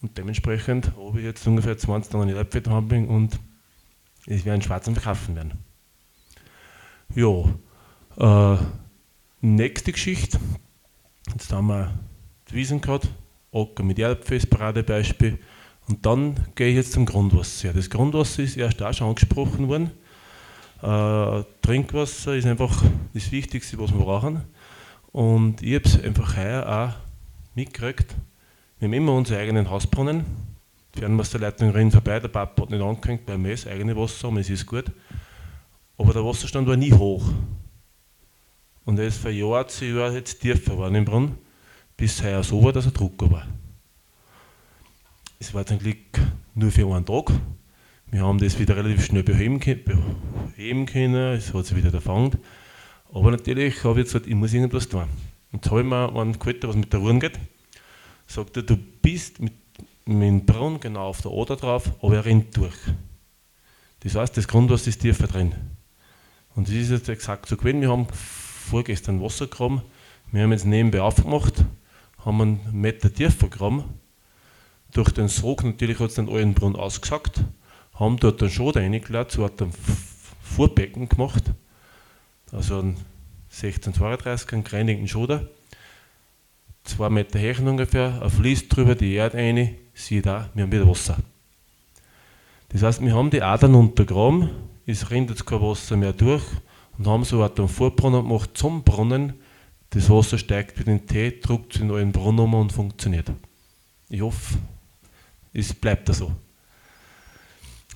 Und dementsprechend habe ich jetzt ungefähr 20 Tonnen Erdäpfel und es werden schwarzen verkaufen werden. Ja, äh, nächste Geschichte. Jetzt haben wir die Wiesen gehabt, Acker mit Erdäpfel ist Paradebeispiel. Und dann gehe ich jetzt zum Grundwasser. Das Grundwasser ist erst auch schon angesprochen worden. Äh, Trinkwasser ist einfach das Wichtigste, was wir brauchen. Und ich habe es einfach heuer auch mitgekriegt. Wir haben immer unsere eigenen Hausbrunnen. Die Fernwasserleitung rennen vorbei, der Papa hat nicht angehängt, weil wir das eigene Wasser haben, es ist gut. Aber der Wasserstand war nie hoch. Und er ist von Jahr zu Jahr jetzt tiefer geworden im Brunnen, bis heuer so war, dass er Drucker war. Es war zum Glück nur für einen Tag. Wir haben das wieder relativ schnell beheben, beheben können, es hat sich wieder erfangen. Aber natürlich habe ich jetzt gesagt, ich muss irgendwas tun. Und jetzt habe ich mir einen geholt, was mit der Uhren geht. Sagt er, du bist mit, mit dem Brunnen genau auf der Ader drauf, aber er rennt durch. Das heißt, das Grundwasser ist tiefer drin. Und das ist jetzt exakt so gewesen. Wir haben vorgestern Wasser gegraben, wir haben jetzt nebenbei aufgemacht, haben einen Meter tiefer gegraben durch den Sog natürlich hat es den alten Brunnen ausgesagt, haben dort einen Schoder reingeladen, so hat ein Vorbecken gemacht, also einen 1632, einen greinigen Schoder, zwei Meter her ungefähr, ein Fließ drüber, die Erde rein, siehe da, wir haben wieder Wasser. Das heißt, wir haben die Adern untergraben, es rennt jetzt kein Wasser mehr durch und haben so einen Vorbrunnen gemacht zum Brunnen. Das Wasser steigt mit dem Tee, druckt es in allen Brunnen um und funktioniert. Ich hoffe, es bleibt da so.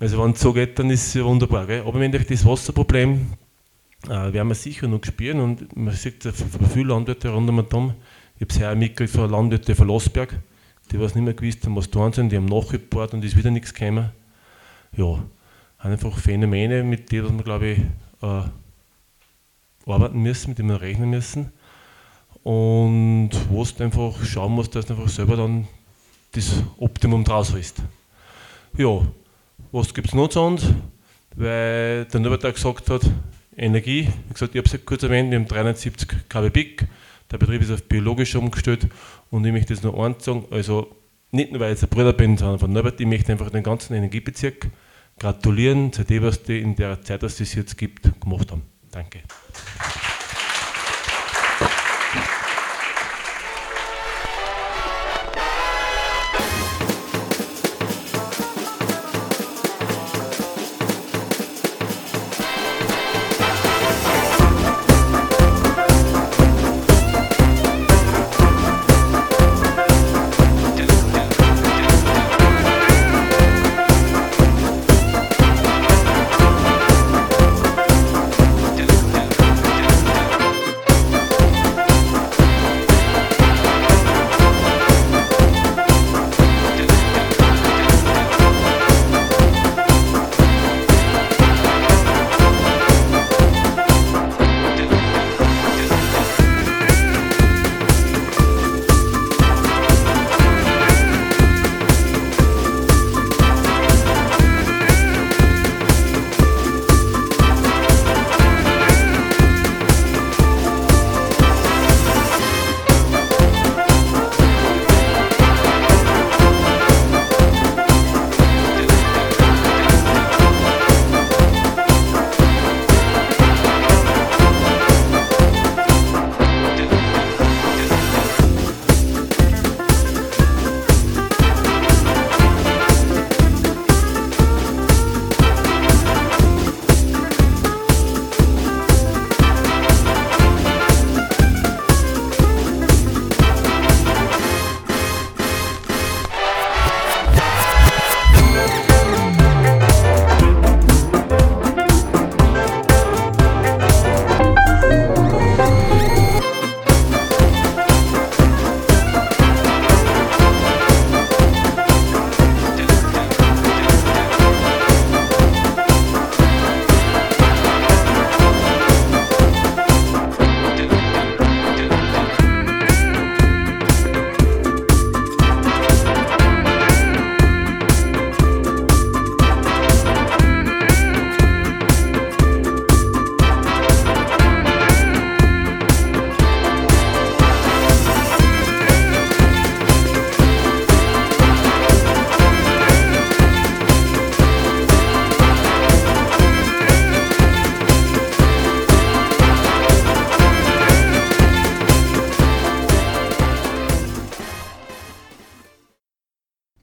Also wenn es so geht, dann ist es ja wunderbar. Gell? Aber im Endeffekt das Wasserproblem äh, werden wir sicher noch spüren und man sieht ja viele Landwirte rund um den Damm. Ich habe sehr mitgekriegt von Landwirten von Losberg, die was nicht mehr gewusst haben, was tun sind, die haben nachgebohrt und ist wieder nichts gekommen. Ja, einfach Phänomene, mit denen wir, glaube ich, äh, arbeiten müssen, mit denen wir rechnen müssen. Und wo du einfach schauen musst, dass du einfach selber dann das Optimum draus ist. Ja, was gibt es noch zu uns? Weil der Norbert gesagt hat, Energie, wie gesagt, ich habe es kurz erwähnt, wir haben 370 kW Peak, der Betrieb ist auf biologisch umgestellt und ich möchte das noch eins sagen, also nicht nur weil ich jetzt ein Bruder bin, sondern von Norbert, ich möchte einfach den ganzen Energiebezirk gratulieren zu dem, was die in der Zeit, dass es jetzt gibt, gemacht haben. Danke.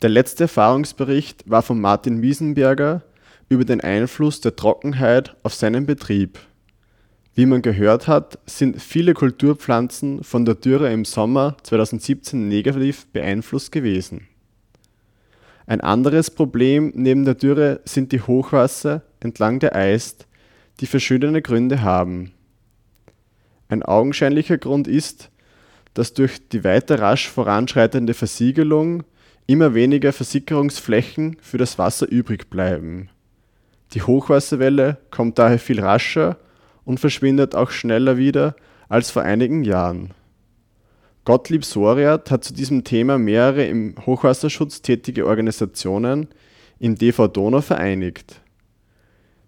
Der letzte Erfahrungsbericht war von Martin Wiesenberger über den Einfluss der Trockenheit auf seinen Betrieb. Wie man gehört hat, sind viele Kulturpflanzen von der Dürre im Sommer 2017 negativ beeinflusst gewesen. Ein anderes Problem neben der Dürre sind die Hochwasser entlang der Eist, die verschiedene Gründe haben. Ein augenscheinlicher Grund ist, dass durch die weiter rasch voranschreitende Versiegelung immer weniger Versickerungsflächen für das Wasser übrig bleiben. Die Hochwasserwelle kommt daher viel rascher und verschwindet auch schneller wieder als vor einigen Jahren. Gottlieb Soriat hat zu diesem Thema mehrere im Hochwasserschutz tätige Organisationen in DV Donau vereinigt.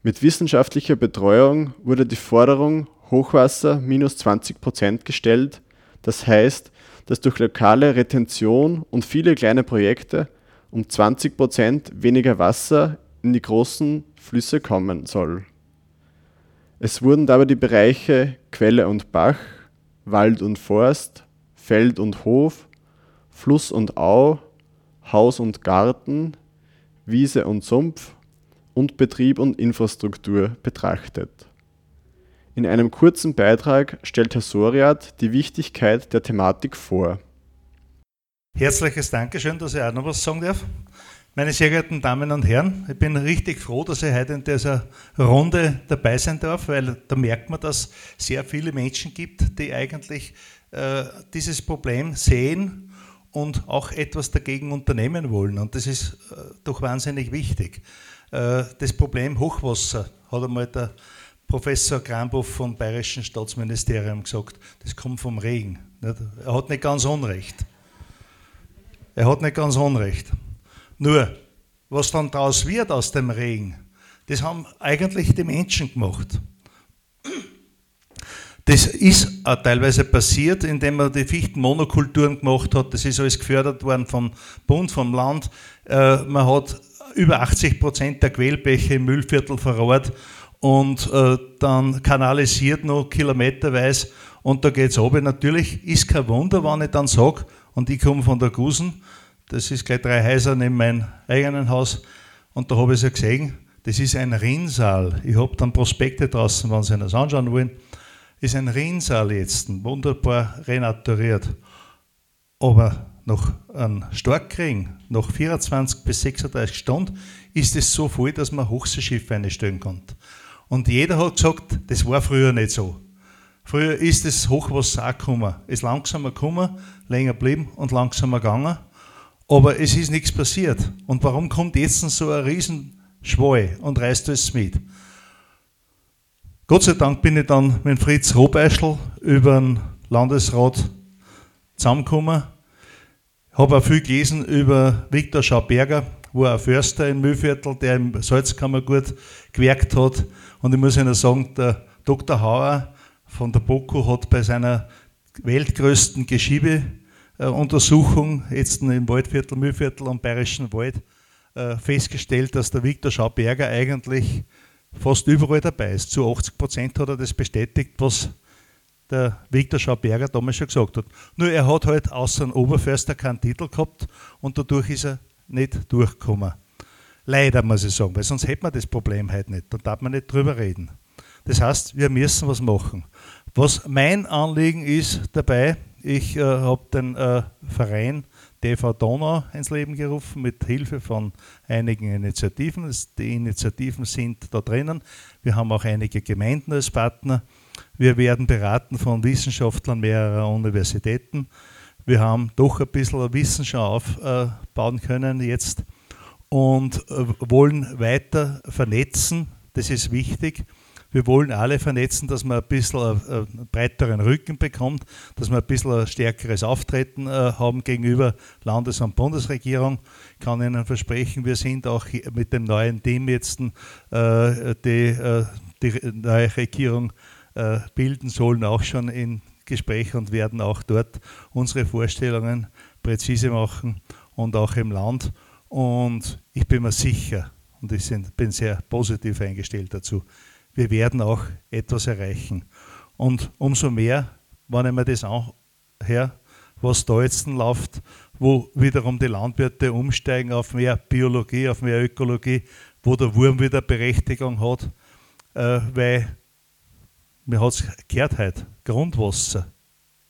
Mit wissenschaftlicher Betreuung wurde die Forderung Hochwasser minus 20 Prozent gestellt, das heißt, dass durch lokale Retention und viele kleine Projekte um 20 Prozent weniger Wasser in die großen Flüsse kommen soll. Es wurden dabei die Bereiche Quelle und Bach, Wald und Forst, Feld und Hof, Fluss und Au, Haus und Garten, Wiese und Sumpf und Betrieb und Infrastruktur betrachtet. In einem kurzen Beitrag stellt Herr Soriat die Wichtigkeit der Thematik vor. Herzliches Dankeschön, dass ich auch noch was sagen darf. Meine sehr geehrten Damen und Herren, ich bin richtig froh, dass ich heute in dieser Runde dabei sein darf, weil da merkt man, dass es sehr viele Menschen gibt, die eigentlich äh, dieses Problem sehen und auch etwas dagegen unternehmen wollen. Und das ist äh, doch wahnsinnig wichtig. Äh, das Problem Hochwasser hat einmal der Professor Krambuff vom Bayerischen Staatsministerium gesagt, das kommt vom Regen. Er hat nicht ganz Unrecht. Er hat nicht ganz Unrecht. Nur, was dann daraus wird aus dem Regen, das haben eigentlich die Menschen gemacht. Das ist auch teilweise passiert, indem man die Fichtenmonokulturen gemacht hat. Das ist alles gefördert worden vom Bund, vom Land. Äh, man hat über 80 Prozent der Quellbäche im Müllviertel verrohrt und äh, dann kanalisiert noch kilometerweise und da geht es runter. Natürlich ist kein Wunder, wenn ich dann sage, und ich komme von der Gusen, das ist gleich drei Häuser neben meinem eigenen Haus und da habe ich es ja gesehen, das ist ein Rinnsal. Ich habe dann Prospekte draußen, wenn Sie das anschauen wollen. Ist ein Rinnsal jetzt, wunderbar renaturiert. Aber nach einem Starkregen, nach 24 bis 36 Stunden, ist es so voll, dass man Hochseeschiffe einstellen kann. Und jeder hat gesagt, das war früher nicht so. Früher ist das Hochwasser auch gekommen. Ist langsamer gekommen, länger geblieben und langsamer gegangen. Aber es ist nichts passiert. Und warum kommt jetzt so ein Riesenschwall und reißt alles mit? Gott sei Dank bin ich dann mit Fritz Robeischl über den Landesrat zusammengekommen. Habe auch viel gelesen über Viktor Schauberger, wo ein Förster in Mühlviertel, der im Salzkammergut gewerkt hat. Und ich muss Ihnen sagen, der Dr. Hauer von der BOKU hat bei seiner weltgrößten Geschiebeuntersuchung, jetzt im Waldviertel, Mühlviertel und Bayerischen Wald, äh, festgestellt, dass der Viktor Schauberger eigentlich fast überall dabei ist. Zu 80 Prozent hat er das bestätigt, was der Viktor Schauberger damals schon gesagt hat. Nur er hat halt außer einem Oberförster keinen Titel gehabt und dadurch ist er nicht durchgekommen. Leider muss ich sagen, weil sonst hätte man das Problem halt nicht. Da darf man nicht drüber reden. Das heißt, wir müssen was machen. Was mein Anliegen ist dabei, ich äh, habe den äh, Verein TV Donau ins Leben gerufen mit Hilfe von einigen Initiativen. Die Initiativen sind da drinnen. Wir haben auch einige Gemeinden als Partner. Wir werden beraten von Wissenschaftlern mehrerer Universitäten. Wir haben doch ein bisschen Wissen schon aufbauen können jetzt und äh, wollen weiter vernetzen. Das ist wichtig. Wir wollen alle vernetzen, dass man ein bisschen einen breiteren Rücken bekommt, dass wir ein bisschen ein stärkeres Auftreten äh, haben gegenüber Landes- und Bundesregierung. Ich kann Ihnen versprechen, wir sind auch mit dem neuen Team jetzt äh, die, die neue Regierung bilden sollen, auch schon in Gespräch und werden auch dort unsere Vorstellungen präzise machen und auch im Land. Und ich bin mir sicher, und ich bin sehr positiv eingestellt dazu, wir werden auch etwas erreichen. Und umso mehr, wenn ich mir das anhöre, was da jetzt läuft, wo wiederum die Landwirte umsteigen auf mehr Biologie, auf mehr Ökologie, wo der Wurm wieder Berechtigung hat, äh, weil mir hat es gehört heute, Grundwasser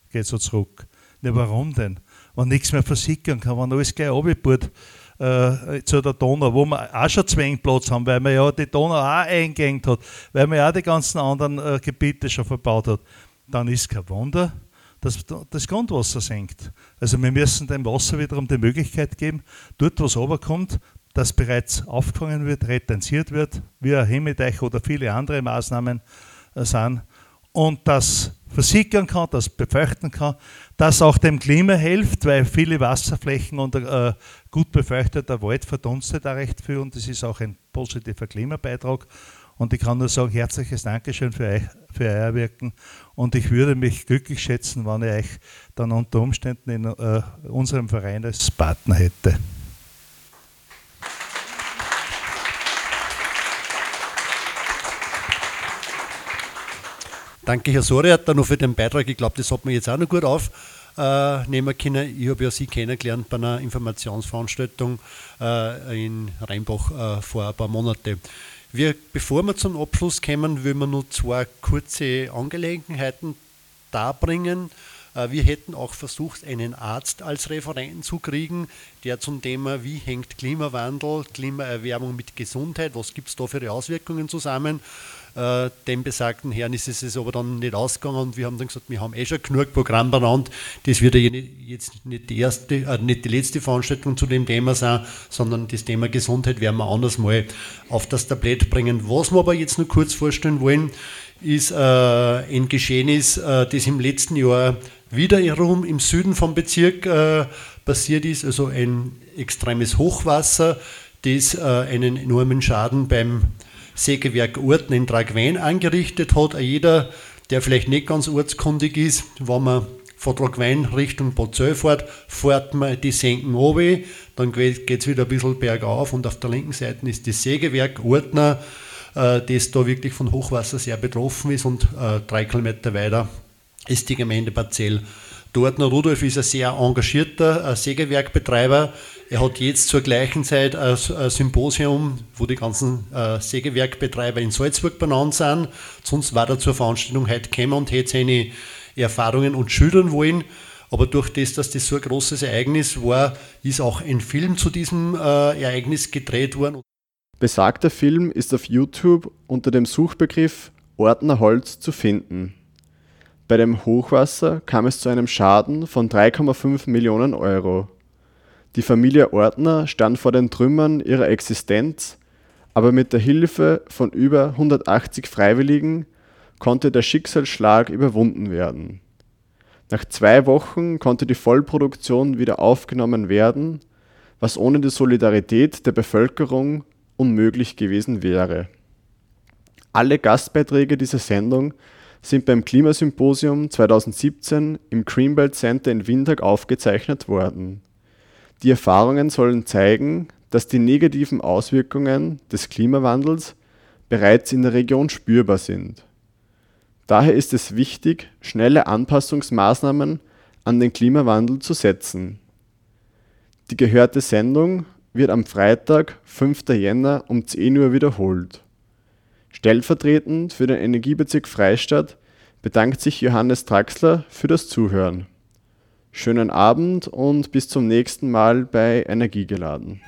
geht so zurück. Ja, warum denn? Wenn nichts mehr versickern kann, wenn alles gleich abgebaut äh, zu der Donau, wo wir auch schon Zwängplatz haben, weil man ja die Donau auch eingängt hat, weil man ja auch die ganzen anderen äh, Gebiete schon verbaut hat, dann ist kein Wunder, dass das Grundwasser senkt. Also wir müssen dem Wasser wiederum die Möglichkeit geben, dort, wo es runterkommt, dass bereits aufgefangen wird, retenziert wird, wie ein Hemmeteich oder viele andere Maßnahmen äh, sind, und das versickern kann, das befeuchten kann, das auch dem Klima hilft, weil viele Wasserflächen und äh, gut befeuchteter Wald verdunstet da recht viel und das ist auch ein positiver Klimabeitrag. Und ich kann nur sagen, herzliches Dankeschön für, euch, für euer Wirken. Und ich würde mich glücklich schätzen, wenn ich euch dann unter Umständen in äh, unserem Verein als Partner hätte. Danke, Herr Soriater, noch für den Beitrag. Ich glaube, das hat man jetzt auch noch gut aufnehmen können. Ich habe ja Sie kennengelernt bei einer Informationsveranstaltung äh, in Rheinbach äh, vor ein paar Monaten. Wir, bevor wir zum Abschluss kommen, will wir noch zwei kurze Angelegenheiten darbringen. Äh, wir hätten auch versucht, einen Arzt als Referenten zu kriegen, der zum Thema, wie hängt Klimawandel, Klimaerwärmung mit Gesundheit, was gibt es da für Auswirkungen zusammen, äh, dem besagten Herrn ist es aber dann nicht ausgegangen und wir haben dann gesagt, wir haben eh schon genug Programm benannt. Das wird ja jetzt nicht die erste, äh, nicht die letzte Veranstaltung zu dem Thema sein, sondern das Thema Gesundheit werden wir anders mal auf das Tablett bringen. Was wir aber jetzt nur kurz vorstellen wollen, ist äh, ein Geschehnis, äh, das im letzten Jahr wiederum im Süden vom Bezirk äh, passiert ist, also ein extremes Hochwasser, das äh, einen enormen Schaden beim Sägewerk Orten in Tragwein angerichtet hat. Jeder, der vielleicht nicht ganz ortskundig ist, wenn man von Tragwein Richtung Bozell fährt, fährt man die Senken runter, dann geht es wieder ein bisschen bergauf und auf der linken Seite ist das Sägewerk Ortner, äh, das da wirklich von Hochwasser sehr betroffen ist und äh, drei Kilometer weiter ist die Gemeinde Parzell. Dortner Rudolf ist ein sehr engagierter Sägewerkbetreiber. Er hat jetzt zur gleichen Zeit ein Symposium, wo die ganzen äh, Sägewerkbetreiber in Salzburg benannt sind. Sonst war er zur Veranstaltung heute gekommen und hätte seine Erfahrungen uns schildern wollen. Aber durch das, dass das so ein großes Ereignis war, ist auch ein Film zu diesem äh, Ereignis gedreht worden. Besagter Film ist auf YouTube unter dem Suchbegriff Ordner Holz zu finden. Bei dem Hochwasser kam es zu einem Schaden von 3,5 Millionen Euro. Die Familie Ortner stand vor den Trümmern ihrer Existenz, aber mit der Hilfe von über 180 Freiwilligen konnte der Schicksalsschlag überwunden werden. Nach zwei Wochen konnte die Vollproduktion wieder aufgenommen werden, was ohne die Solidarität der Bevölkerung unmöglich gewesen wäre. Alle Gastbeiträge dieser Sendung sind beim Klimasymposium 2017 im Greenbelt Center in Windhoek aufgezeichnet worden. Die Erfahrungen sollen zeigen, dass die negativen Auswirkungen des Klimawandels bereits in der Region spürbar sind. Daher ist es wichtig, schnelle Anpassungsmaßnahmen an den Klimawandel zu setzen. Die gehörte Sendung wird am Freitag, 5. Jänner um 10 Uhr wiederholt. Stellvertretend für den Energiebezirk Freistadt bedankt sich Johannes Traxler für das Zuhören. Schönen Abend und bis zum nächsten Mal bei Energiegeladen.